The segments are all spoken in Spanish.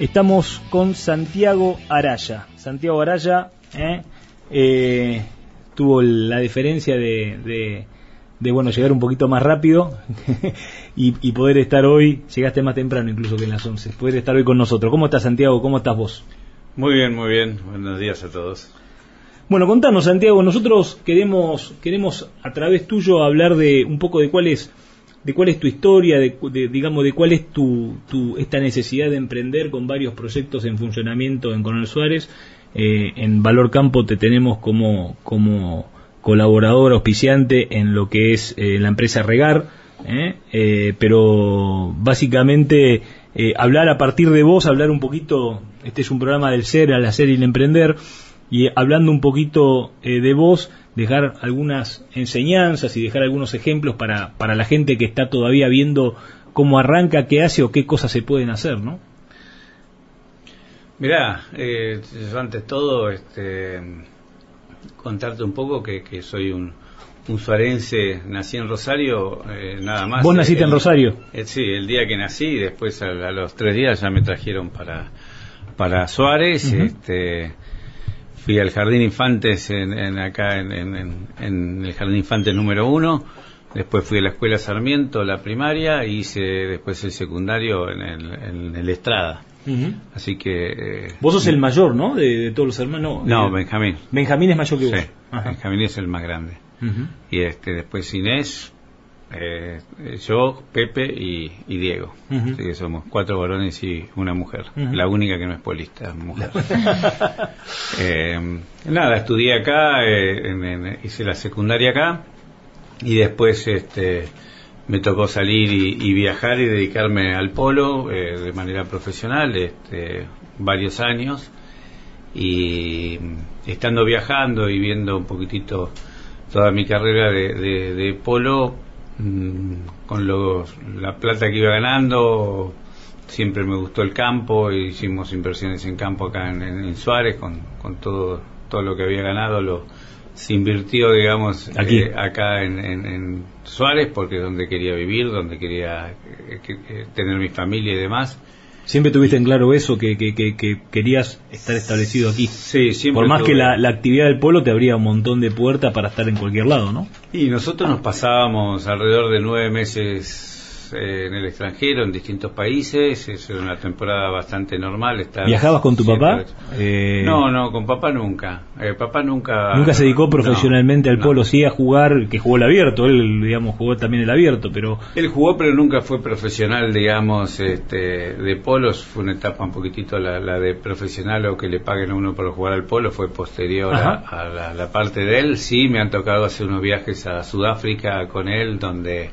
Estamos con Santiago Araya. Santiago Araya ¿eh? Eh, tuvo la diferencia de, de, bueno llegar un poquito más rápido y, poder estar hoy, llegaste más temprano incluso que en las 11, poder estar hoy con nosotros. ¿Cómo estás Santiago? ¿Cómo estás vos? Muy bien, muy bien. Buenos días a todos. Bueno, contanos Santiago, nosotros queremos, queremos a través tuyo hablar de un poco de cuál es de cuál es tu historia, de, digamos, de cuál es tu, tu, esta necesidad de emprender con varios proyectos en funcionamiento en Coronel Suárez. Eh, en Valor Campo te tenemos como, como colaborador auspiciante en lo que es eh, la empresa Regar, ¿eh? pero básicamente hablar a partir de vos, hablar un poquito, este es un programa del ser, al hacer y el emprender, y hablando un poquito de vos, dejar algunas enseñanzas y dejar algunos ejemplos para, para la gente que está todavía viendo cómo arranca, qué hace o qué cosas se pueden hacer, ¿no? Mirá, eh, antes todo, este, contarte un poco que, que soy un, un suarense, nací en Rosario, eh, nada más. ¿Vos naciste en Rosario? Eh, sí, el día que nací, después a, los tres días ya me trajeron para, para Suárez, este fui al Jardín Infantes en, acá en, el Jardín Infantes número uno, después fui a la Escuela Sarmiento, la primaria, y hice después el secundario en el, Estrada. Así que... Eh, vos sos el mayor, ¿no? De, todos los hermanos. No, eh, Benjamín. Benjamín es mayor que vos. Benjamín es el más grande. Y este después Inés, eh, yo, Pepe y, Diego. Así que somos cuatro varones y una mujer. La única que no es polista, mujer. eh, nada, estudié acá, eh, hice la secundaria acá y después este, me tocó salir y, viajar y dedicarme al polo de manera profesional, este, varios años. Y estando viajando y viendo un poquitito toda mi carrera de, de polo, Mm, con la plata que iba ganando, siempre me gustó el campo, hicimos inversiones en campo acá en, Suárez, con, con, todo, todo lo que había ganado, lo se invirtió, digamos, eh, acá en, Suárez, porque es donde quería vivir, donde quería eh, eh, tener mi familia y demás. Siempre tuviste en claro eso, que, que, querías estar establecido aquí. Sí, siempre. Por más que la, actividad del pueblo te abría un montón de puertas para estar en cualquier lado, ¿no? Y nosotros nos pasábamos alrededor de nueve meses eh, en el extranjero, en distintos países. Es una temporada bastante normal. ¿Viajabas con tu papá? Eh, no, no, con papá nunca. Eh, papá nunca. Nunca se dedicó profesionalmente al polo, sí a jugar, que jugó el abierto. Él, digamos, jugó también el abierto, pero. Él jugó, pero nunca fue profesional, digamos, este, de polos. Fue una etapa un poquitito la, de profesional o que le paguen a uno por jugar al polo. Fue posterior a, la parte de él. Sí, me han tocado hacer unos viajes a Sudáfrica con él, donde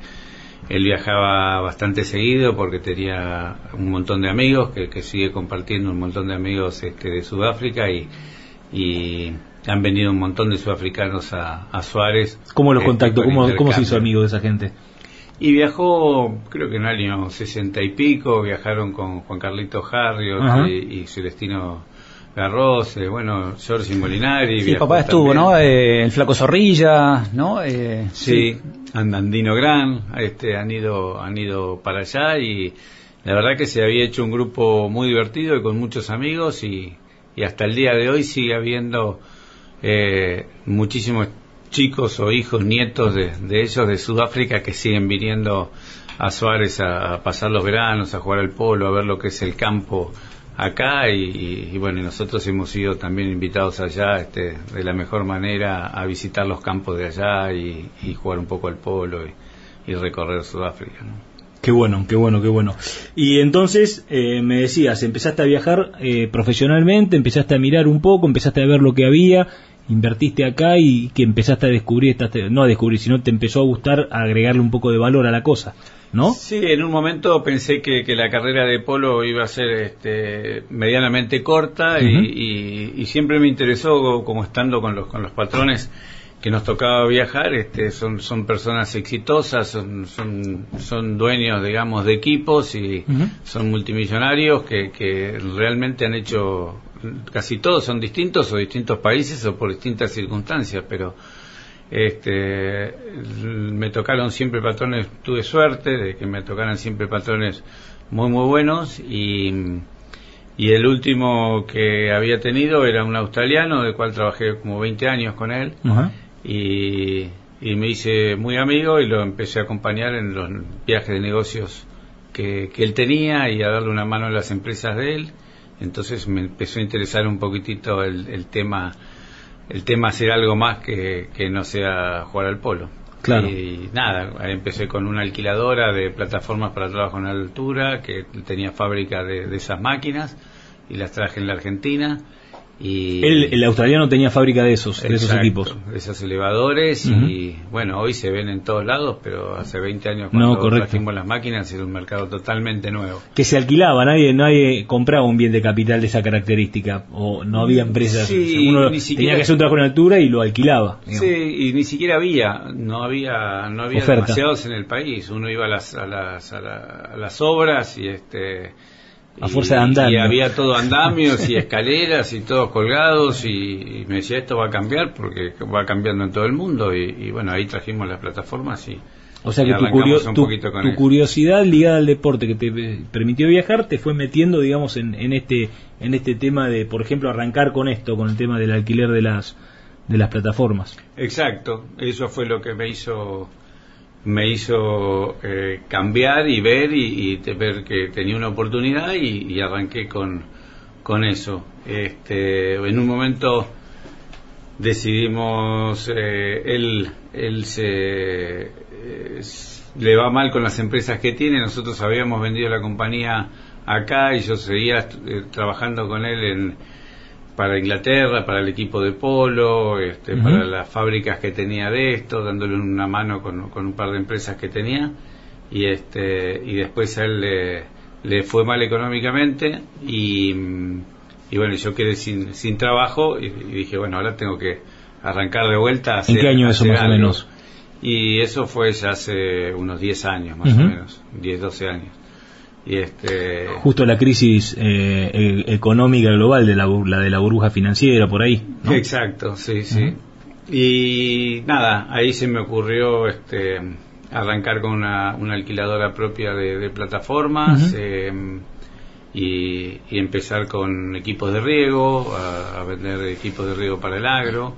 él viajaba bastante seguido porque tenía un montón de amigos, que, sigue compartiendo un montón de amigos este, de Sudáfrica y, y han venido un montón de sudafricanos a, a Suárez. ¿Cómo los este, contactó? ¿Cómo, ¿Cómo se hizo amigo de esa gente? Y viajó, creo que en el año sesenta y pico, viajaron con Juan Carlito Harrio y, Celestino Garros, eh, bueno, George Molinari. Sí, papá estuvo, ¿no? Eh, el Flaco Zorrilla, ¿no? Eh, sí, Andandino Gran, este, han ido, han ido para allá y la verdad que se había hecho un grupo muy divertido y con muchos amigos y, hasta el día de hoy sigue habiendo muchísimos chicos o hijos, nietos de, de, ellos de Sudáfrica que siguen viniendo a Suárez a pasar los veranos, a jugar al polo, a ver lo que es el campo acá y, bueno, nosotros hemos sido también invitados allá este, de la mejor manera a visitar los campos de allá y, jugar un poco al polo y, recorrer Sudáfrica. Qué bueno, qué bueno, qué bueno. Y entonces eh, me decías, empezaste a viajar eh, profesionalmente, empezaste a mirar un poco, empezaste a ver lo que había, invertiste acá y que empezaste a descubrir, no a descubrir, sino te empezó a gustar agregarle un poco de valor a la cosa. ¿No? Sí, en un momento pensé que, la carrera de polo iba a ser este, medianamente corta y, siempre me interesó, como estando con los, con los patrones que nos tocaba viajar, este, son, son personas exitosas, son, son, son dueños, digamos, de equipos y son multimillonarios que, que realmente han hecho, casi todos son distintos o distintos países o por distintas circunstancias, pero este, me tocaron siempre patrones, tuve suerte de que me tocaran siempre patrones muy muy buenos y, Y el último que había tenido era un australiano, del cual trabajé como 20 años con él. Y, me hice muy amigo y lo empecé a acompañar en los viajes de negocios que, él tenía y a darle una mano a las empresas de él. Entonces me empezó a interesar un poquitito el, tema el tema hacer algo más que, que no sea jugar al polo. Y nada, empecé con una alquiladora de plataformas para trabajo en altura, que tenía fábrica de, de esas máquinas, y las traje en la Argentina y el, australiano tenía fábrica de esos, de esos equipos. De esos elevadores y bueno, hoy se ven en todos lados, pero hace 20 años cuando trajimos las máquinas era un mercado totalmente nuevo. Que se alquilaba, nadie nadie compraba un bien de capital de esa característica o no había empresas. uno tenía que hacer un trabajo en altura y lo alquilaba. Sí, y ni siquiera había, no había no había demasiados en el país. Uno iba a las, a las, a las obras y este a fuerza de andar. Y había todo andamios y escaleras y todos colgados y, me decía esto va a cambiar porque va cambiando en todo el mundo y, bueno, ahí trajimos las plataformas y... O sea que tu, curiosidad ligada al deporte que te permitió viajar te fue metiendo, digamos, en, en, este en este tema de, por ejemplo, arrancar con esto, con el tema del alquiler de las de las plataformas. Exacto, eso fue lo que me hizo me hizo eh, cambiar y ver y, ver que tenía una oportunidad y, arranqué con, con eso. Este, en un momento decidimos, eh, él, él se, eh, le va mal con las empresas que tiene, nosotros habíamos vendido la compañía acá y yo seguía trabajando con él en para Inglaterra, para el equipo de polo, este, para las fábricas que tenía de esto, dándole una mano con, un par de empresas que tenía y este y después a él le, fue mal económicamente y, bueno yo quedé sin, sin trabajo y, dije bueno ahora tengo que arrancar de vuelta. ¿En qué año eso más o menos? Y eso fue ya hace unos 10 años más o menos, 10, 12 años. Y este... Justo la crisis eh, e-, económica global, de la, la, de la burbuja financiera, por ahí. Exacto, sí, sí. Y nada, ahí se me ocurrió este, arrancar con una, una alquiladora propia de, plataformas em, y, empezar con equipos de riego, a, vender equipos de riego para el agro.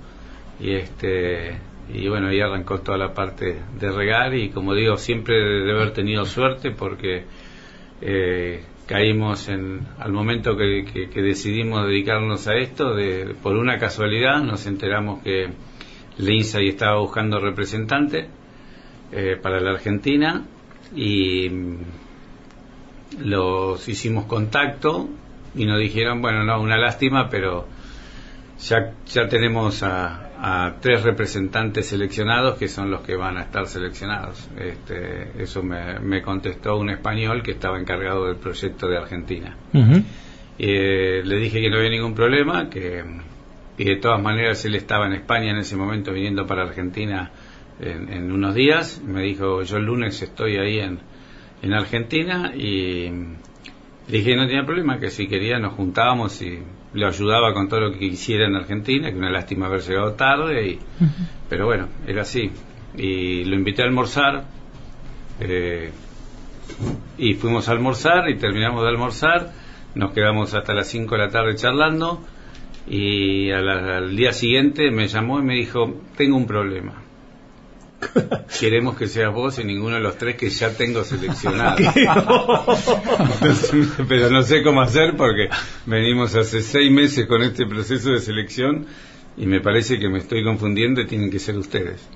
Y este y bueno, ahí arrancó toda la parte de regar y como digo, siempre de haber tenido suerte porque eh, caímos en, al momento que, decidimos dedicarnos a esto, de, por una casualidad nos enteramos que Lindsay estaba buscando representante eh, para la Argentina y mm, los hicimos contacto y nos dijeron, bueno, no, una lástima, pero ya, ya tenemos a, a tres representantes seleccionados que son los que van a estar seleccionados. Este, eso me, contestó un español que estaba encargado del proyecto de Argentina. Eh, le dije que no había ningún problema, que, de todas maneras él estaba en España en ese momento viniendo para Argentina en, unos días. Me dijo, yo el lunes estoy ahí en, en Argentina y le dije que no tenía problema, que si quería nos juntábamos y lo ayudaba con todo lo que quisiera en Argentina, que una lástima haber llegado tarde, y, pero bueno, era así. Y lo invité a almorzar, eh, y fuimos a almorzar, y terminamos de almorzar, nos quedamos hasta las 5 de la tarde charlando, y al día siguiente me llamó y me dijo, tengo un problema. Queremos que seas vos y ninguno de los tres que ya tengo seleccionado. pero no sé cómo hacer porque venimos hace seis meses con este proceso de selección y me parece que me estoy confundiendo y tienen que ser ustedes.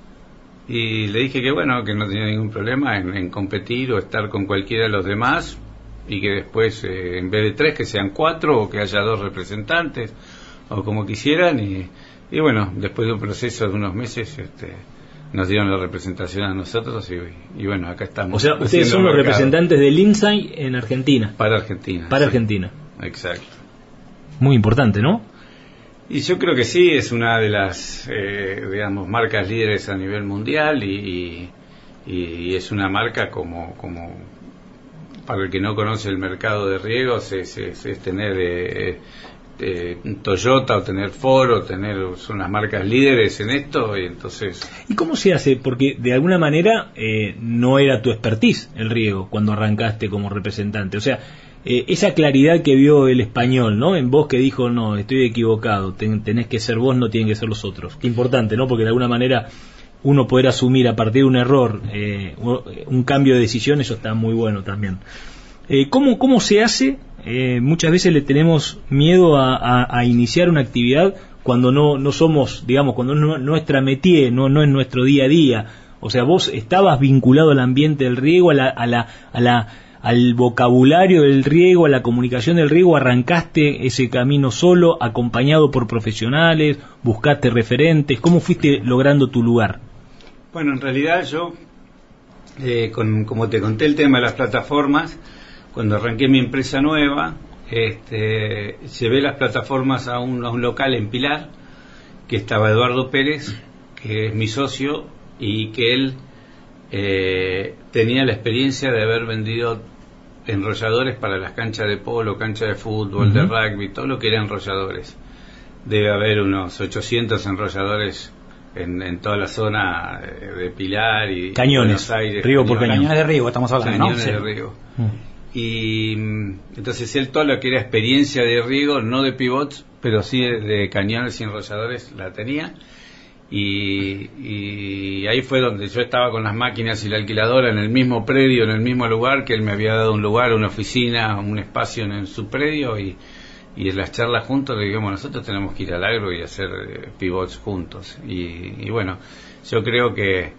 Y le dije que bueno, que no tenía ningún problema en, competir o estar con cualquiera de los demás y que después eh, en vez de tres que sean cuatro o que haya dos representantes o como quisieran y, y bueno, después de un proceso de unos meses este, nos dieron la representación a nosotros y, bueno, acá estamos. O sea, ustedes son los representantes del INSAI en Argentina. Para Argentina. Para Argentina. Exacto. Muy importante, ¿no? Y yo creo que sí, es una de las, eh, digamos, marcas líderes a nivel mundial y, y, es una marca como, como, para el que no conoce el mercado de riegos, es, es, tener eh, eh, Toyota o tener Ford o tener son las marcas líderes en esto y entonces ¿Y cómo se hace? Porque de alguna manera eh, no era tu expertise el riego cuando arrancaste como representante, o sea, eh, esa claridad que vio el español, ¿no? En vos que dijo, no, estoy equivocado, tenés que ser vos, no tienen que ser los otros. Importante, ¿no? Porque de alguna manera uno poder asumir a partir de un error eh, un cambio de decisión, eso está muy bueno también. Eh, ¿cómo, ¿Cómo se hace? Eh, muchas veces le tenemos miedo a, iniciar una actividad cuando no, no somos, digamos, cuando no nuestra métier, no, no es nuestro día a día. O sea, vos estabas vinculado al ambiente del riego, a la, a la, a la al vocabulario del riego, a la comunicación del riego, arrancaste ese camino solo, acompañado por profesionales, buscaste referentes, ¿cómo fuiste logrando tu lugar? Bueno, en realidad yo, eh, con, como te conté el tema de las plataformas, cuando arranqué mi empresa nueva, este, llevé las plataformas a un, local en Pilar, que estaba Eduardo Pérez, que es mi socio, y que él eh, tenía la experiencia de haber vendido enrolladores para las canchas de polo, canchas de fútbol, de rugby, todo lo que era enrolladores. Debe haber unos 800 enrolladores en, toda la zona de Pilar y Cañones, Buenos Aires. Río por Cañones de Río, estamos hablando. Cañones de Río. Mm. Y entonces él todo lo que era experiencia de riego, no de pivots, pero sí de, cañones y enrolladores la tenía. Y, y, ahí fue donde yo estaba con las máquinas y la alquiladora en el mismo predio, en el mismo lugar, que él me había dado un lugar, una oficina, un espacio en su predio y y en las charlas juntos le digamos nosotros tenemos que ir al agro y hacer eh, pivots juntos y, bueno yo creo que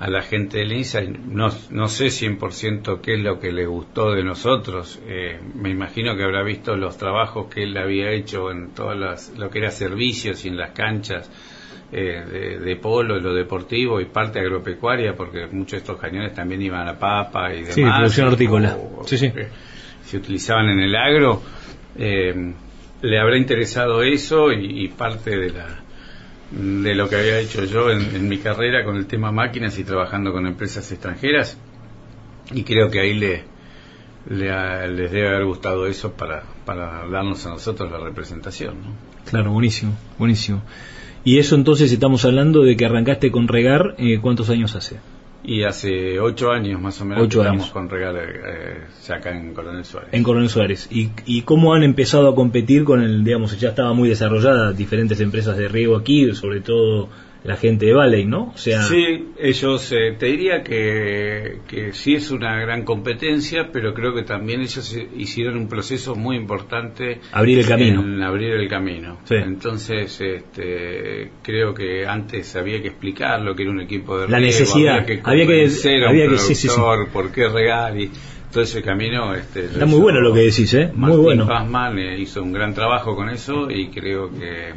a la gente del INSA no, no sé 100% qué es lo que le gustó de nosotros eh, me imagino que habrá visto los trabajos que él había hecho en todas las lo que era servicios y en las canchas eh, de, de, polo, lo deportivo y parte agropecuaria, porque muchos de estos cañones también iban a papa y demás. Sí, producción hortícola. sí, sí. se utilizaban en el agro eh, le habrá interesado eso y, parte de la de lo que había hecho yo en, mi carrera con el tema máquinas y trabajando con empresas extranjeras y creo que ahí le, les debe haber gustado eso para, para darnos a nosotros la representación. Claro, buenísimo, buenísimo. Y eso entonces estamos hablando de que arrancaste con Regar, eh, ¿cuántos años hace? Y hace ocho años más o menos ocho estamos con Regal eh, acá en Coronel Suárez. En Coronel Suárez. ¿Y, ¿Y cómo han empezado a competir con el, digamos, ya estaba muy desarrollada diferentes empresas de riego aquí, sobre todo la gente de Valley, ¿no? O sea, sí, ellos, eh, te diría que, que sí es una gran competencia, pero creo que también ellos hicieron un proceso muy importante. Abrir el camino. En abrir el camino. Entonces, este, creo que antes había que explicar lo que era un equipo de La necesidad. Había que había que, había que sí, sí, por qué regar y todo ese camino. Este, Está muy bueno lo que decís, ¿eh? Muy bueno. Fassman eh, hizo un gran trabajo con eso y creo que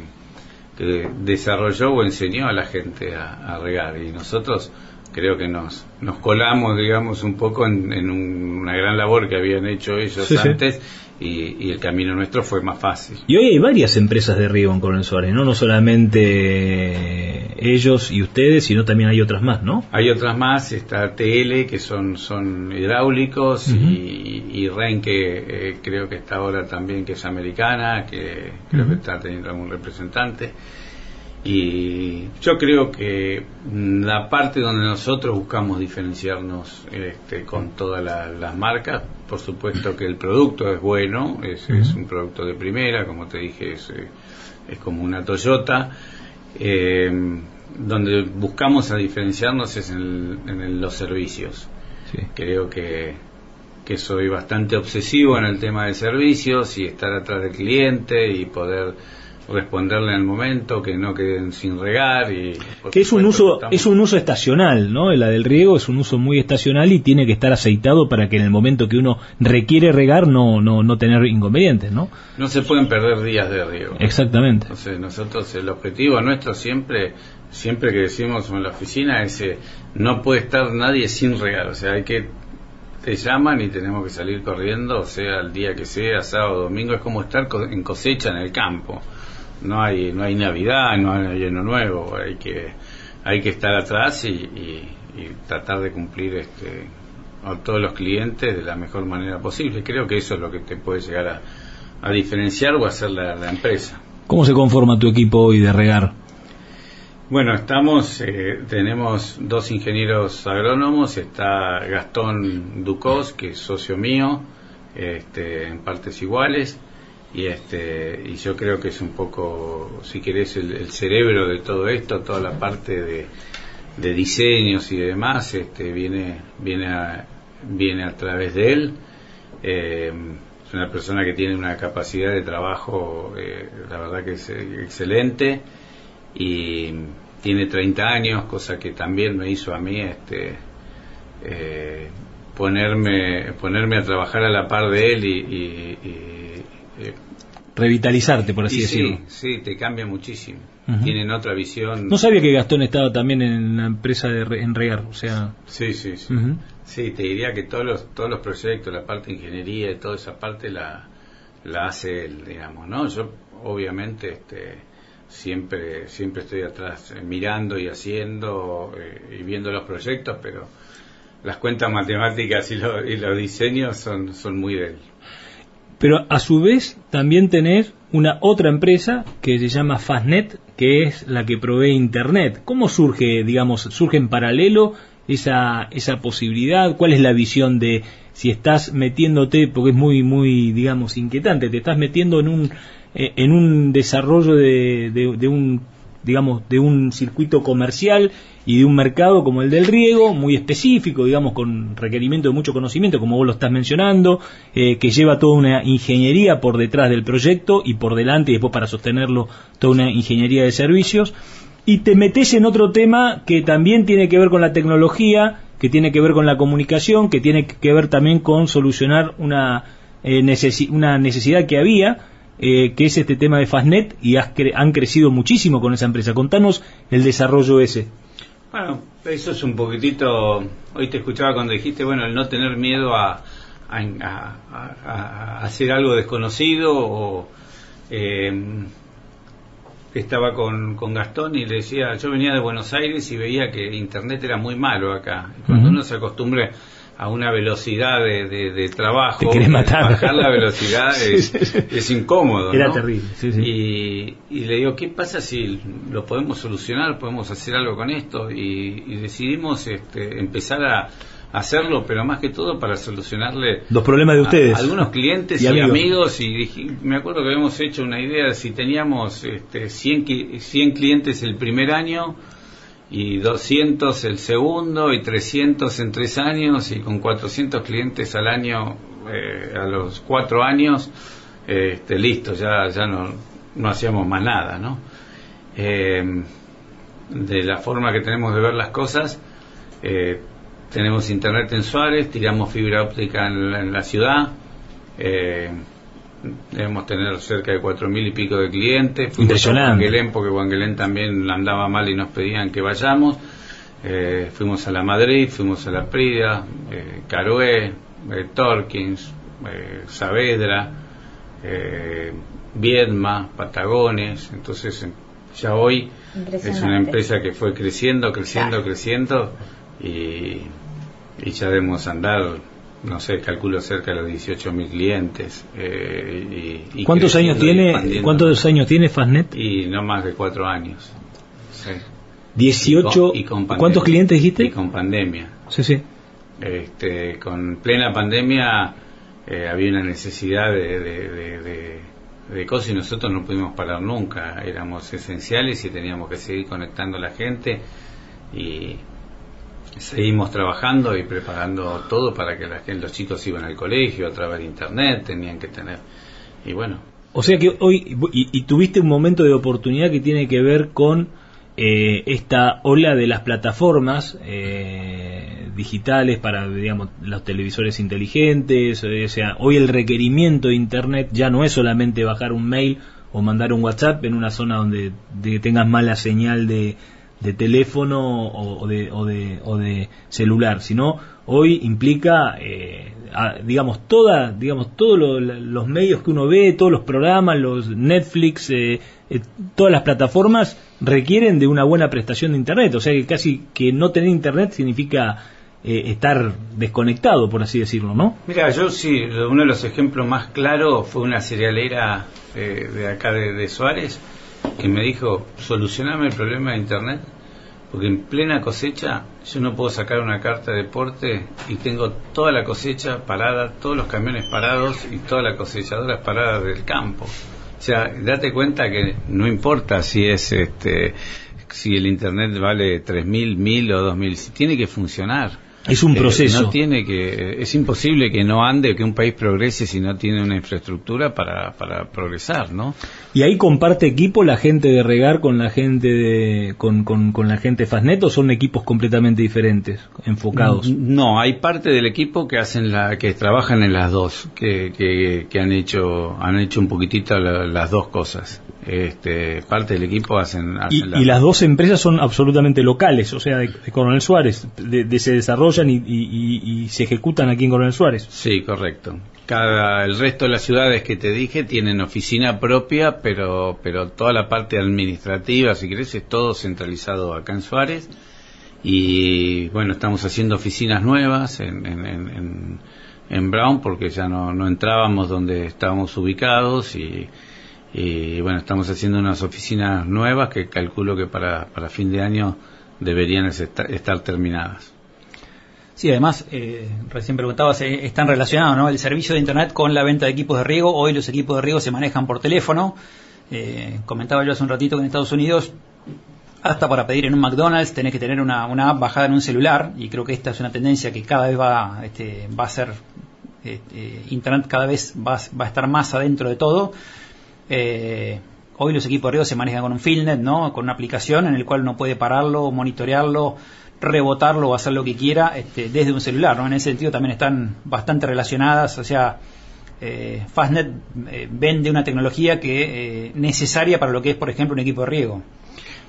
que desarrolló o enseñó a la gente a, regar. Y nosotros creo que nos nos colamos digamos un poco en, una gran labor que habían hecho ellos antes y, el camino nuestro fue más fácil. Y hoy hay varias empresas de riego en Coronel Suárez, ¿no? No solamente ellos y ustedes, sino también hay otras más, ¿no? Hay otras más, está TL, que son, son hidráulicos, y, y, REN, que eh, creo que está ahora también, que es americana, que creo que está teniendo algún representante. Y yo creo que la parte donde nosotros buscamos diferenciarnos este, con todas las marcas, por supuesto que el producto es bueno, es, un producto de primera, como te dije, es, eh, es como una Toyota. Eh, donde buscamos a diferenciarnos es en, los servicios. Creo que, que soy bastante obsesivo en el tema de servicios y estar atrás del cliente y poder responderle en el momento, que no queden sin regar y que es un uso es un uso estacional, ¿no? La del riego es un uso muy estacional y tiene que estar aceitado para que en el momento que uno requiere regar no no no tener inconvenientes, ¿no? No se pueden perder días de riego. Exactamente. Entonces, nosotros el objetivo nuestro siempre siempre que decimos en la oficina es eh, no puede estar nadie sin regar, o sea, hay que te llaman y tenemos que salir corriendo, o sea, el día que sea, sábado, domingo, es como estar en cosecha en el campo no hay no hay navidad no hay año nuevo hay que hay que estar atrás y, tratar de cumplir este a todos los clientes de la mejor manera posible. Creo que eso es lo que te puede llegar a, diferenciar o hacer la, la, empresa. Cómo se conforma tu equipo hoy de regar bueno estamos eh, tenemos dos ingenieros agrónomos. Está Gastón Ducos que es socio mío este, en partes iguales y este y yo creo que es un poco si querés el, cerebro de todo esto toda la parte de, de diseños y demás este viene viene a, viene a través de él. Eh, es una persona que tiene una capacidad de trabajo eh, la verdad que es excelente. Y tiene 30 años cosa que también me hizo a mí este eh, ponerme ponerme a trabajar a la par de él y, revitalizarte por así decirlo. sí te cambia muchísimo. Tienen otra visión. No sabía que Gastón estaba también en la empresa de en Regar o sea. Sí sí sí. Sí te diría que todos los todos los proyectos la parte de ingeniería y toda esa parte la la hace él digamos no yo obviamente este siempre siempre estoy atrás eh, mirando y haciendo eh, y viendo los proyectos pero las cuentas matemáticas y, los diseños son, son muy de él. Pero a su vez también tenés una otra empresa que se llama Fastnet, que es la que provee Internet. ¿Cómo surge, digamos, surge en paralelo esa, esa posibilidad? ¿Cuál es la visión de si estás metiéndote, porque es muy, muy, digamos, inquietante, te estás metiendo en un, eh, en un desarrollo de, de un digamos, de un circuito comercial y de un mercado como el del riego, muy específico, digamos, con requerimiento de mucho conocimiento, como vos lo estás mencionando, eh, que lleva toda una ingeniería por detrás del proyecto y por delante y después para sostenerlo toda una ingeniería de servicios. Y te metes en otro tema que también tiene que ver con la tecnología, que tiene que ver con la comunicación, que tiene que ver también con solucionar una, eh, una necesidad que había, eh, que es este tema de Fastnet y han crecido muchísimo con esa empresa. Contanos el desarrollo ese. Bueno, eso es un poquitito, hoy te escuchaba cuando dijiste, bueno, el no tener miedo a, hacer algo desconocido o... Eh, estaba con, con, Gastón y le decía, yo venía de Buenos Aires y veía que Internet era muy malo acá. cuando uno se acostumbra a una velocidad de, de, trabajo, bajar la velocidad es, incómodo. Era terrible. Y, y, le digo, ¿qué pasa si lo podemos solucionar? ¿Podemos hacer algo con esto? Y, decidimos este, empezar a hacerlo, pero más que todo para solucionarle los problemas de ustedes. A algunos clientes y, amigos. y me acuerdo que habíamos hecho una idea de si teníamos este, 100, 100 clientes el primer año y 200 el segundo y 300 en tres años y con 400 clientes al año eh, a los cuatro años este, listo ya ya no, no hacíamos más nada no eh, de la forma que tenemos de ver las cosas eh, tenemos internet en Suárez tiramos fibra óptica en la, ciudad debemos tener cerca de cuatro mil y pico de clientes. Fuimos Impresionante. a porque Wangelén también andaba mal y nos pedían que vayamos. Eh, fuimos a la Madrid, fuimos a la Prida, eh, Carué, eh, Torkins, eh, Saavedra, eh, Viedma, Patagones. Entonces, ya hoy es una empresa que fue creciendo, creciendo, creciendo y, y ya debemos andar no sé, calculo cerca de los 18.000 clientes. Eh, y, ¿Cuántos años tiene cuántos años tiene Fastnet? Y no más de cuatro años. Sí. 18. Y ¿Cuántos clientes dijiste? Y con pandemia. Sí, sí. Este, con plena pandemia eh, había una necesidad de, de, de, cosas y nosotros no pudimos parar nunca. Éramos esenciales y teníamos que seguir conectando a la gente y seguimos trabajando y preparando todo para que, la, los chicos iban al colegio a través de internet, tenían que tener. Y bueno. O sea que hoy, y, tuviste un momento de oportunidad que tiene que ver con eh, esta ola de las plataformas eh, digitales para, digamos, los televisores inteligentes. O sea, hoy el requerimiento de internet ya no es solamente bajar un mail o mandar un WhatsApp en una zona donde tengas mala señal de, de teléfono o, de, o, de, o de celular, sino hoy implica, eh, digamos, toda, digamos, todos los medios que uno ve, todos los programas, los Netflix, eh, eh, todas las plataformas requieren de una buena prestación de Internet. O sea que casi que no tener Internet significa estar desconectado, por así decirlo, ¿no? Mira, yo sí, uno de los ejemplos más claros fue una cerealera de acá de Suárez que me dijo, solucioname el problema de Internet Porque en plena cosecha yo no puedo sacar una carta de deporte y tengo toda la cosecha parada, todos los camiones parados y todas las cosechadoras paradas del campo. O sea, date cuenta que no importa si es este si el internet vale 3.000, 1.000 o 2.000, si tiene que funcionar. Es un Eh, proceso. no tiene que, es imposible que no ande, que un país progrese si no tiene una infraestructura para, para progresar, ¿no? ¿Y ahí comparte equipo la gente de Regar con la gente de, con, con, con la gente de Fastnet o son equipos completamente diferentes, enfocados? No, hay parte del equipo que hacen la, que trabajan en las dos, que, que, que han hecho, han hecho un poquitito la- las dos cosas. Este, parte del equipo hacen, Y, hacen y las dos empresas son absolutamente locales, o sea, de, de Coronel Suárez, de, de- se desarrollan y, y- y- se ejecutan aquí en Coronel Suárez. Sí, correcto. Cada, el resto de las ciudades que te dije tienen oficina propia, pero, pero toda la parte administrativa, si querés, es todo centralizado acá en Suárez. Y bueno, estamos haciendo oficinas nuevas en, en, en, en- en Brown porque ya no, no entrábamos donde estábamos ubicados y, y bueno, estamos haciendo unas oficinas nuevas que calculo que para, para fin de año deberían estar, estar terminadas. Sí, además, eh, recién preguntabas, eh, están relacionados, ¿no? El servicio de Internet con la venta de equipos de riego. Hoy los equipos de riego se manejan por teléfono. Eh, comentaba yo hace un ratito que en Estados Unidos, hasta para pedir en un McDonald's, tenés que tener una, una app bajada en un celular. Y creo que esta es una tendencia que cada vez va, este, va a ser, este, Internet cada vez va, va a estar más adentro de todo. Eh, hoy los equipos de riego se manejan con un Fieldnet, ¿no? Con una aplicación en el cual uno puede pararlo, monitorearlo, rebotarlo o hacer lo que quiera este, desde un celular, ¿no? En ese sentido también están bastante relacionadas, o sea, eh, Fastnet eh, vende una tecnología que eh, necesaria para lo que es, por ejemplo, un equipo de riego.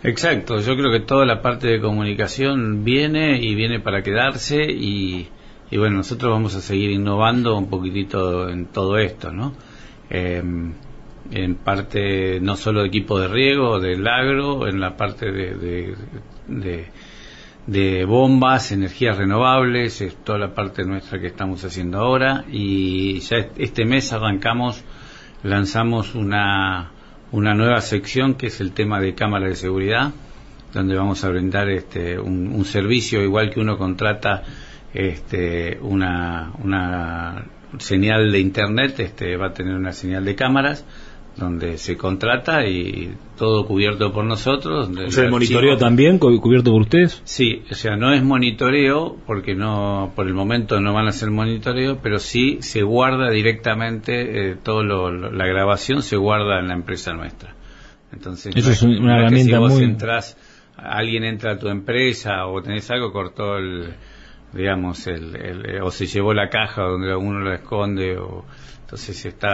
Exacto, yo creo que toda la parte de comunicación viene y viene para quedarse y, y bueno, nosotros vamos a seguir innovando un poquitito en todo esto, ¿no? En parte no solo de equipo de riego, del agro, en la parte de, de, de, de bombas, energías renovables, es toda la parte nuestra que estamos haciendo ahora. Y ya este mes arrancamos, lanzamos una una nueva sección que es el tema de cámara de seguridad, donde vamos a brindar este, un, un servicio igual que uno contrata este, una, una señal de internet, este, va a tener una señal de cámaras donde se contrata y todo cubierto por nosotros. O sea, el monitoreo también cu- cubierto por ustedes. Sí, o sea, no es monitoreo porque no, por el momento no van a hacer monitoreo, pero sí se guarda directamente eh, todo lo, lo- la grabación se guarda en la empresa nuestra. Entonces, Eso no es una herramienta si vos muy- entras, alguien entra a tu empresa o tenés algo cortó el, digamos, el, el- o se llevó la caja donde uno lo esconde o entonces está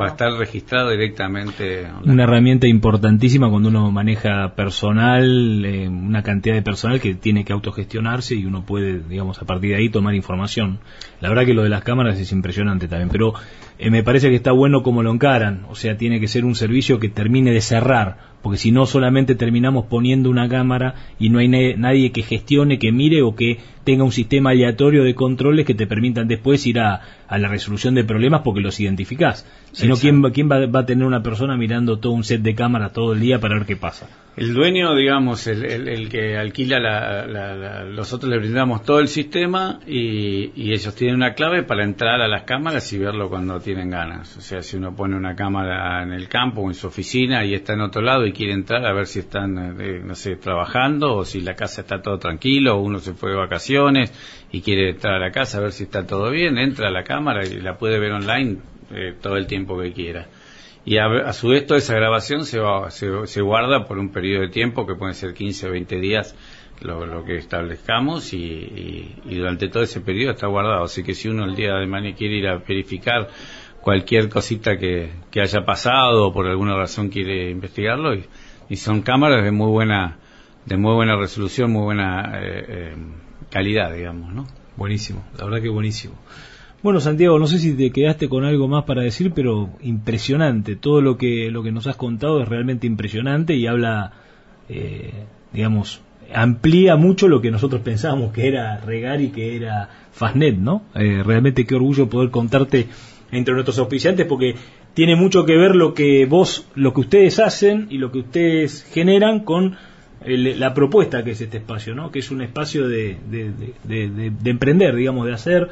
va a estar registrado directamente. online. Una herramienta importantísima cuando uno maneja personal, eh, una cantidad de personal que tiene que autogestionarse y uno puede, digamos, a partir de ahí tomar información. La verdad que lo de las cámaras es impresionante también, pero eh, me parece que está bueno como lo encaran, o sea, tiene que ser un servicio que termine de cerrar, porque si no solamente terminamos poniendo una cámara y no hay na- nadie que gestione, que mire o que tenga un sistema aleatorio de controles que te permitan después ir a, a la resolución de problemas porque los identificás. Si no, ¿quién, va- quién va, va a tener una persona mirando todo un set de cámaras todo el día para ver qué pasa? El dueño, digamos, el, el- el que alquila, la, la- la- nosotros le brindamos todo el sistema y, y ellos tienen una clave para entrar a las cámaras y verlo cuando tienen ganas. O sea, si uno pone una cámara en el campo o en su oficina y está en otro lado y quiere entrar a ver si están, eh, no sé, trabajando o si la casa está todo tranquilo o uno se fue de vacaciones y quiere entrar a la casa a ver si está todo bien, entra a la cámara y la puede ver online eh, todo el tiempo que quiera. Y a, su vez toda esa grabación se, va- se, guarda por un periodo de tiempo que pueden ser 15 o 20 días lo, que establezcamos y durante todo ese periodo está guardado. Así que si uno el día de mañana quiere ir a verificar cualquier cosita que, que haya pasado o por alguna razón quiere investigarlo y, y son cámaras de muy buena de muy buena resolución, muy buena eh, eh, calidad, digamos, ¿no? Buenísimo, la verdad que buenísimo. Bueno, Santiago, no sé si te quedaste con algo más para decir, pero impresionante. Todo lo que lo que nos has contado es realmente impresionante y habla, eh, digamos, amplía mucho lo que nosotros pensábamos que era Regar y que era Fastnet, ¿no? Eh, realmente qué orgullo poder contarte entre nuestros auspiciantes porque tiene mucho que ver lo que vos, lo que ustedes hacen y lo que ustedes generan con la propuesta que es este espacio, ¿no? Que es un espacio de, de, emprender, digamos, de hacer,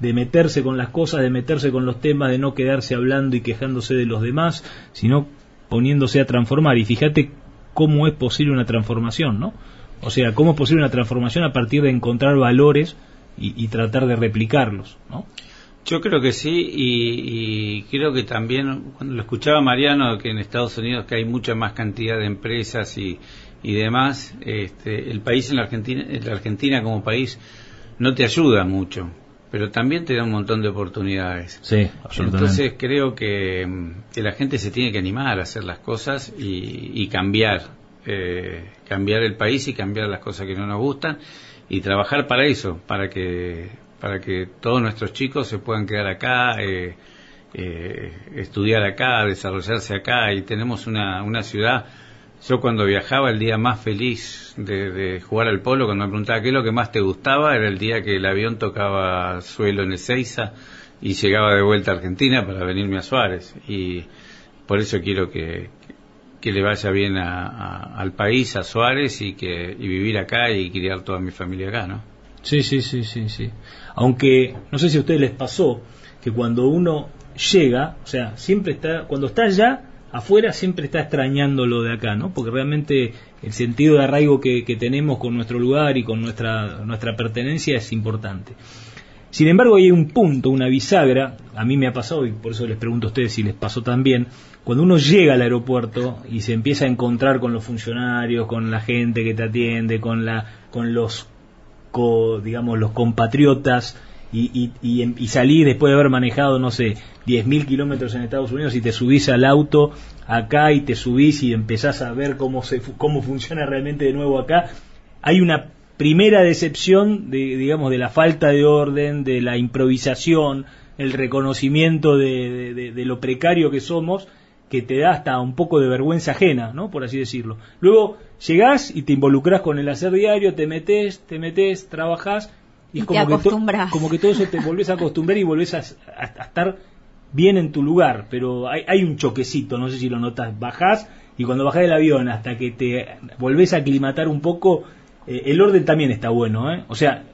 de meterse con las cosas, de meterse con los temas, de no quedarse hablando y quejándose de los demás, sino poniéndose a transformar. Y fíjate cómo es posible una transformación, ¿no? O sea, cómo es posible una transformación a partir de encontrar valores y, tratar de replicarlos, ¿no? Yo creo que sí y, creo que también cuando lo escuchaba Mariano que en Estados Unidos que hay mucha más cantidad de empresas y, y demás, este, el país en la Argentina, en la Argentina como país no te ayuda mucho, pero también te da un montón de oportunidades. Sí, absolutamente. Entonces creo que, que la gente se tiene que animar a hacer las cosas y, y cambiar, eh, cambiar el país y cambiar las cosas que no nos gustan y trabajar para eso, para que para que todos nuestros chicos se puedan quedar acá, eh, eh, estudiar acá, desarrollarse acá y tenemos una, una ciudad yo cuando viajaba el día más feliz de, jugar al polo, cuando me preguntaba qué es lo que más te gustaba, era el día que el avión tocaba suelo en Ezeiza y llegaba de vuelta a Argentina para venirme a Suárez. Y por eso quiero que, que le vaya bien al país, a Suárez y que y vivir acá y criar toda mi familia acá, ¿no? Sí, sí, sí, sí, sí. Aunque no sé si a ustedes les pasó que cuando uno llega, o sea, siempre está, cuando está allá, afuera siempre está extrañando lo de acá, ¿no? Porque realmente el sentido de arraigo que, tenemos con nuestro lugar y con nuestra, nuestra pertenencia es importante. Sin embargo, hay un punto, una bisagra, a mí me ha pasado, y por eso les pregunto a ustedes si les pasó también, cuando uno llega al aeropuerto y se empieza a encontrar con los funcionarios, con la gente que te atiende, con, la, con los, digamos, los compatriotas, y, y, y, salir después de haber manejado, no sé, 10.000 kilómetros en Estados Unidos y te subís al auto acá y te subís y empezás a ver cómo, se, cómo funciona realmente de nuevo acá, hay una primera decepción de, digamos, de la falta de orden, de la improvisación, el reconocimiento de, de, lo precario que somos, que te da hasta un poco de vergüenza ajena, ¿no? Por así decirlo. Luego llegás y te involucras con el hacer diario, te metes, te metes, trabajás y, como, que como que todo eso te volvés a acostumbrar y volvés a, estar bien en tu lugar, pero hay, hay, un choquecito, no sé si lo notas, bajás y cuando bajás del avión hasta que te volvés a aclimatar un poco, eh, el orden también está bueno, ¿eh? o sea,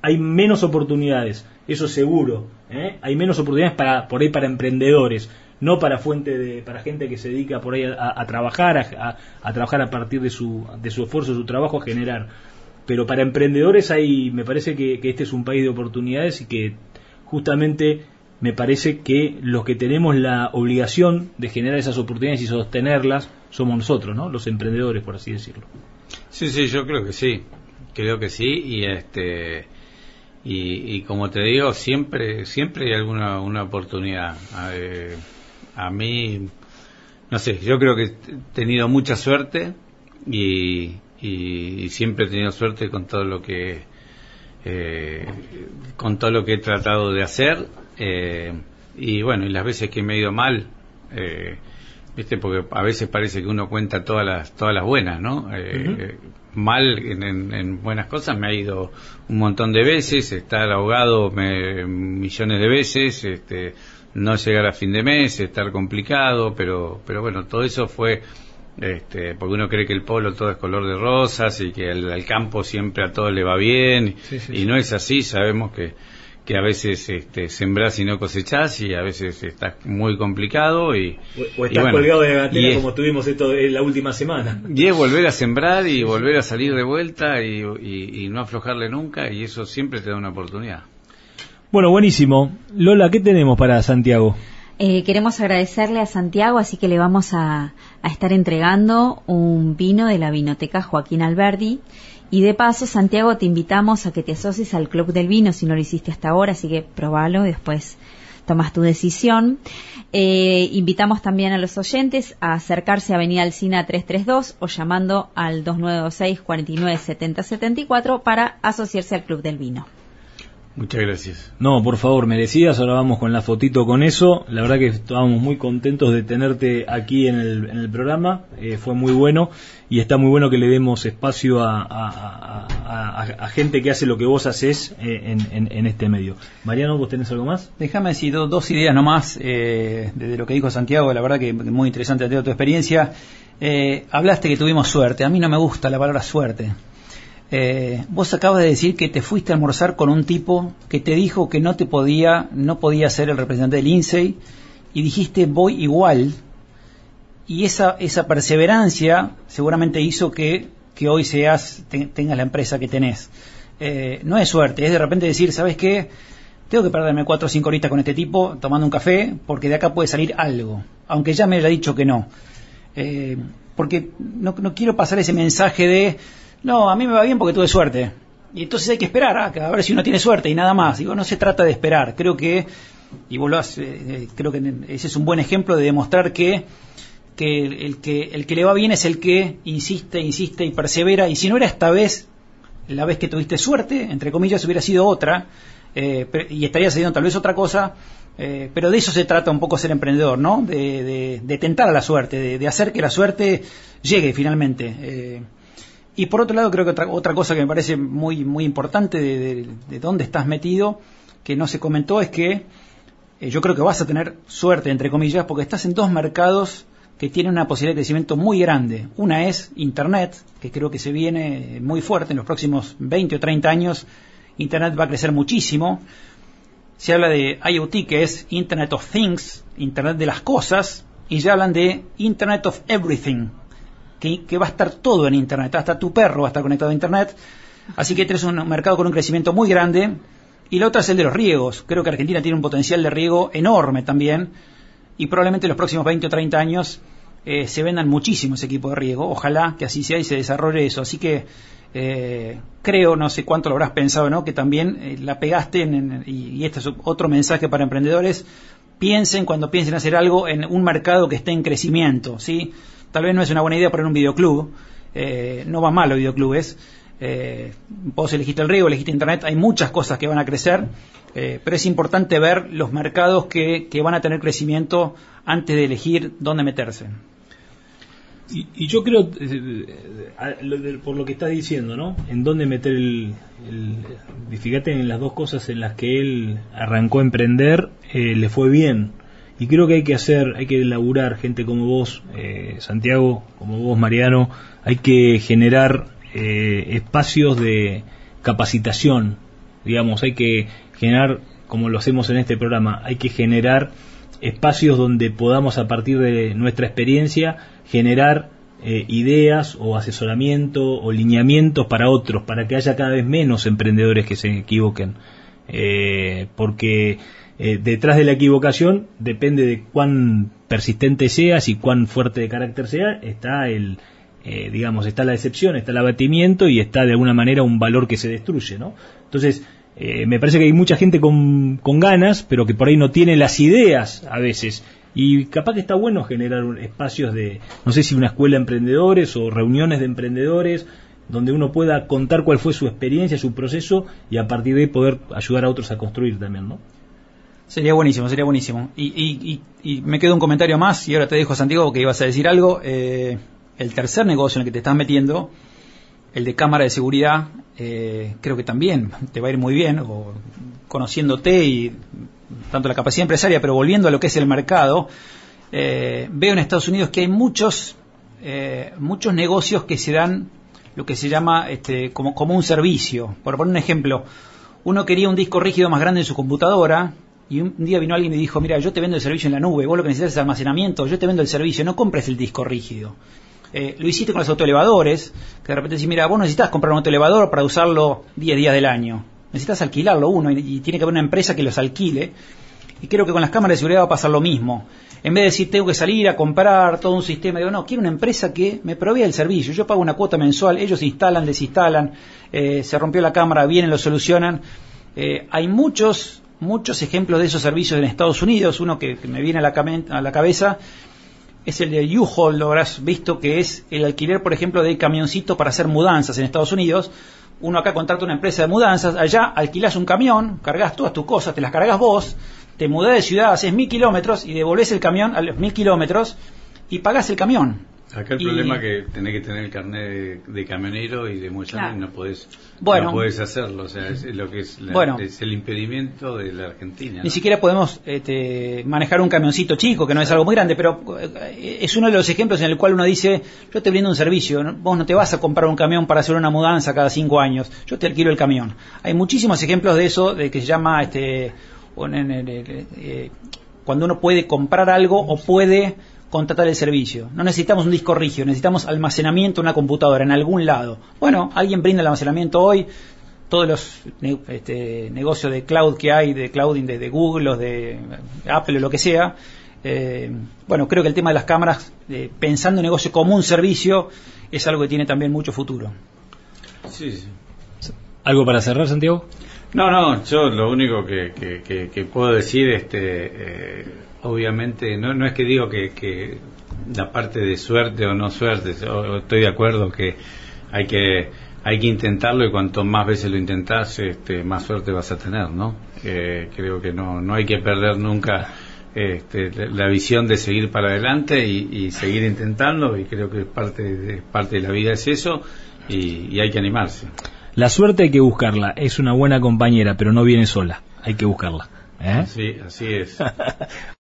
hay menos oportunidades, eso seguro, ¿eh? hay menos oportunidades para por ahí para emprendedores, no para fuente de, para gente que se dedica por ahí a, trabajar, a, a, trabajar a partir de su, de su esfuerzo, de su trabajo, a generar pero para emprendedores hay, me parece que, este es un país de oportunidades y que justamente me parece que los que tenemos la obligación de generar esas oportunidades y sostenerlas somos nosotros, ¿no? Los emprendedores, por así decirlo. Sí, sí, yo creo que sí, creo que sí y este y, como te digo siempre siempre hay alguna una oportunidad. a mí no sé, yo creo que he tenido mucha suerte y, y, siempre he tenido suerte con todo lo que eh, con todo lo que he tratado de hacer eh, y bueno y las veces que me he ido mal eh, viste porque a veces parece que uno cuenta todas las todas las buenas no mal en, buenas cosas me ha ido un montón de veces estar ahogado millones de veces este no llegar a fin de mes estar complicado pero pero bueno todo eso fue este, porque uno cree que el polo todo es color de rosas y que el, campo siempre a todo le va bien. Y no es así, sabemos que, que a veces este, sembrás y no cosechás y a veces está muy complicado y o, estás colgado de gatera como tuvimos esto en la última semana. Y es volver a sembrar y volver a salir de vuelta y, y no aflojarle nunca y eso siempre te da una oportunidad. Bueno buenísimo. Lola qué tenemos para Santiago eh, queremos agradecerle a Santiago, así que le vamos a, estar entregando un vino de la Vinoteca Joaquín Alberdi. Y de paso, Santiago, te invitamos a que te asocies al Club del Vino si no lo hiciste hasta ahora, así que probalo y después tomas tu decisión. Eh, invitamos también a los oyentes a acercarse a Avenida Alcina 332 o llamando al 2926 49 70 74 para asociarse al Club del Vino. Muchas gracias. No, por favor, merecidas. Ahora vamos con la fotito con eso. La verdad que estábamos muy contentos de tenerte aquí en el, en el programa. Eh, fue muy bueno y está muy bueno que le demos espacio a, a, gente que hace lo que vos haces eh, en, en, este medio. Mariano, ¿vos tenés algo más? Déjame decir dos ideas nomás eh, de, lo que dijo Santiago. La verdad que muy interesante tu experiencia. Eh, hablaste que tuvimos suerte. A mí no me gusta la palabra suerte. Eh, vos acabas de decir que te fuiste a almorzar con un tipo que te dijo que no te podía, no podía ser el representante del INSEI y dijiste voy igual. Y esa, esa perseverancia seguramente hizo que, que hoy seas, tengas la empresa que tenés. Eh, no es suerte, es de repente decir, ¿sabes qué? Tengo que perderme cuatro o cinco horitas con este tipo tomando un café porque de acá puede salir algo, aunque ya me haya dicho que no. Eh, porque no, no quiero pasar ese mensaje de no, a mí me va bien porque tuve suerte. Y entonces hay que esperar a, ver si uno tiene suerte y nada más. Digo, no se trata de esperar. Creo que, y vos lo has, eh, eh, creo que ese es un buen ejemplo de demostrar que, que, el que el que le va bien es el que insiste, insiste y persevera. Y si no era esta vez, la vez que tuviste suerte, entre comillas, hubiera sido otra, eh, y estaría haciendo tal vez otra cosa. pero de eso se trata un poco ser emprendedor, ¿no? De, de, tentar a la suerte, de, hacer que la suerte llegue finalmente. Y por otro lado, creo que otra, otra cosa que me parece muy, muy importante de, dónde estás metido, que no se comentó, es que eh, yo creo que vas a tener suerte, entre comillas, porque estás en dos mercados que tienen una posibilidad de crecimiento muy grande. Una es Internet, que creo que se viene muy fuerte en los próximos 20 o 30 años. Internet va a crecer muchísimo. Se habla de IoT, que es Internet of Things, Internet de las cosas, y ya hablan de Internet of Everything, que, va a estar todo en Internet, hasta tu perro va a estar conectado a Internet. Así que tienes un mercado con un crecimiento muy grande. Y la otra es el de los riegos. Creo que Argentina tiene un potencial de riego enorme también. Y probablemente en los próximos 20 o 30 años eh, se vendan muchísimos equipos de riego. Ojalá que así sea y se desarrolle eso. Así que eh, creo, no sé cuánto lo habrás pensado, ¿no? que también eh, la pegaste, en, y, y, este es otro mensaje para emprendedores, piensen cuando piensen hacer algo en un mercado que esté en crecimiento, ¿sí? Tal vez no es una buena idea poner un videoclub, eh, no va mal los videoclubes. Eh, vos elegiste el río, elegiste Internet, hay muchas cosas que van a crecer, eh, pero es importante ver los mercados que, van a tener crecimiento antes de elegir dónde meterse. Y, yo creo, eh, por lo que estás diciendo, ¿no? En dónde meter el, Fíjate en las dos cosas en las que él arrancó a emprender, le fue bien y creo que hay que hacer, hay que elaborar gente como vos, eh, Santiago, como vos, Mariano, hay que generar eh, espacios de capacitación, digamos, hay que generar, como lo hacemos en este programa, hay que generar espacios donde podamos a partir de nuestra experiencia generar eh, ideas o asesoramiento o lineamientos para otros, para que haya cada vez menos emprendedores que se equivoquen. porque eh, detrás de la equivocación, depende de cuán persistente seas y cuán fuerte de carácter sea, está el, eh, digamos, está la decepción, está el abatimiento y está de alguna manera un valor que se destruye, ¿no? Entonces, eh, me parece que hay mucha gente con, con, ganas, pero que por ahí no tiene las ideas a veces. Y capaz que está bueno generar espacios de, no sé si una escuela de emprendedores o reuniones de emprendedores, donde uno pueda contar cuál fue su experiencia, su proceso, y a partir de ahí poder ayudar a otros a construir también, ¿no? Sería buenísimo, sería buenísimo. Y, me queda un comentario más, y ahora te dejo, Santiago, que ibas a decir algo. Eh, el tercer negocio en el que te estás metiendo, el de cámara de seguridad, eh, creo que también te va a ir muy bien, o, conociéndote y tanto la capacidad empresaria, pero volviendo a lo que es el mercado, eh, veo en Estados Unidos que hay muchos, muchos negocios que se dan lo que se llama este, como, como un servicio. Por poner un ejemplo, uno quería un disco rígido más grande en su computadora, y un día vino alguien y me dijo, mira, yo te vendo el servicio en la nube, vos lo que necesitas es almacenamiento, yo te vendo el servicio, no compres el disco rígido. Eh, lo hiciste con los autoelevadores, que de repente decís, mira, vos necesitas comprar un autoelevador para usarlo 10 días del año. Necesitas alquilarlo uno y, tiene que haber una empresa que los alquile. Y creo que con las cámaras de seguridad va a pasar lo mismo. En vez de decir, tengo que salir a comprar todo un sistema, digo, no, quiero una empresa que me provea el servicio. Yo pago una cuota mensual, ellos instalan, desinstalan, eh, se rompió la cámara, vienen, lo solucionan. Eh, hay muchos muchos ejemplos de esos servicios en Estados Unidos. Uno que, me viene a la, a la, cabeza es el de U-Haul, lo habrás visto, que es el alquiler, por ejemplo, de camioncitos para hacer mudanzas en Estados Unidos. Uno acá contrata una empresa de mudanzas, allá alquilas un camión, cargas todas tus cosas, te las cargas vos, te mudás de ciudad, haces mil kilómetros y devolvés el camión a los mil kilómetros y pagás el camión. Acá el Y- problema es que tenés que tener el carnet de, de camionero y de Claro. y no podés, Bueno. no podés hacerlo. O sea, es lo que es, la- Bueno. es el impedimento de la Argentina. Ni siquiera podemos este, manejar un camioncito chico, que no es algo muy grande, pero eh, es uno de los ejemplos en el cual uno dice, yo te brindo un servicio, ¿no? vos no te vas a comprar un camión para hacer una mudanza cada cinco años, yo te alquilo el camión. Hay muchísimos ejemplos de eso, de que se llama, este, eh, cuando uno puede comprar algo o puede contratar el servicio. No necesitamos un disco rígido, necesitamos almacenamiento en una computadora, en algún lado. Bueno, alguien brinda el almacenamiento hoy, todos los este, negocios de cloud que hay, de clouding de, de Google, los de Apple o lo que sea. eh, bueno, creo que el tema de las cámaras, eh, pensando en negocio como un servicio, es algo que tiene también mucho futuro. Sí, sí. ¿Algo para cerrar, Santiago? No, no, yo lo único que, que, que- que puedo decir, este, eh, obviamente, no, no es que digo que, que la parte de suerte o no suerte, estoy de acuerdo que hay que hay que intentarlo y cuanto más veces lo intentas, este, más suerte vas a tener, ¿no? Eh, creo que no, no hay que perder nunca este, la, la visión de seguir para adelante y, y seguir intentando y creo que parte de, parte de la vida es eso y- y hay que animarse. La suerte hay que buscarla. Es una buena compañera, pero no viene sola. Hay que buscarla. ¿eh? Sí, así es.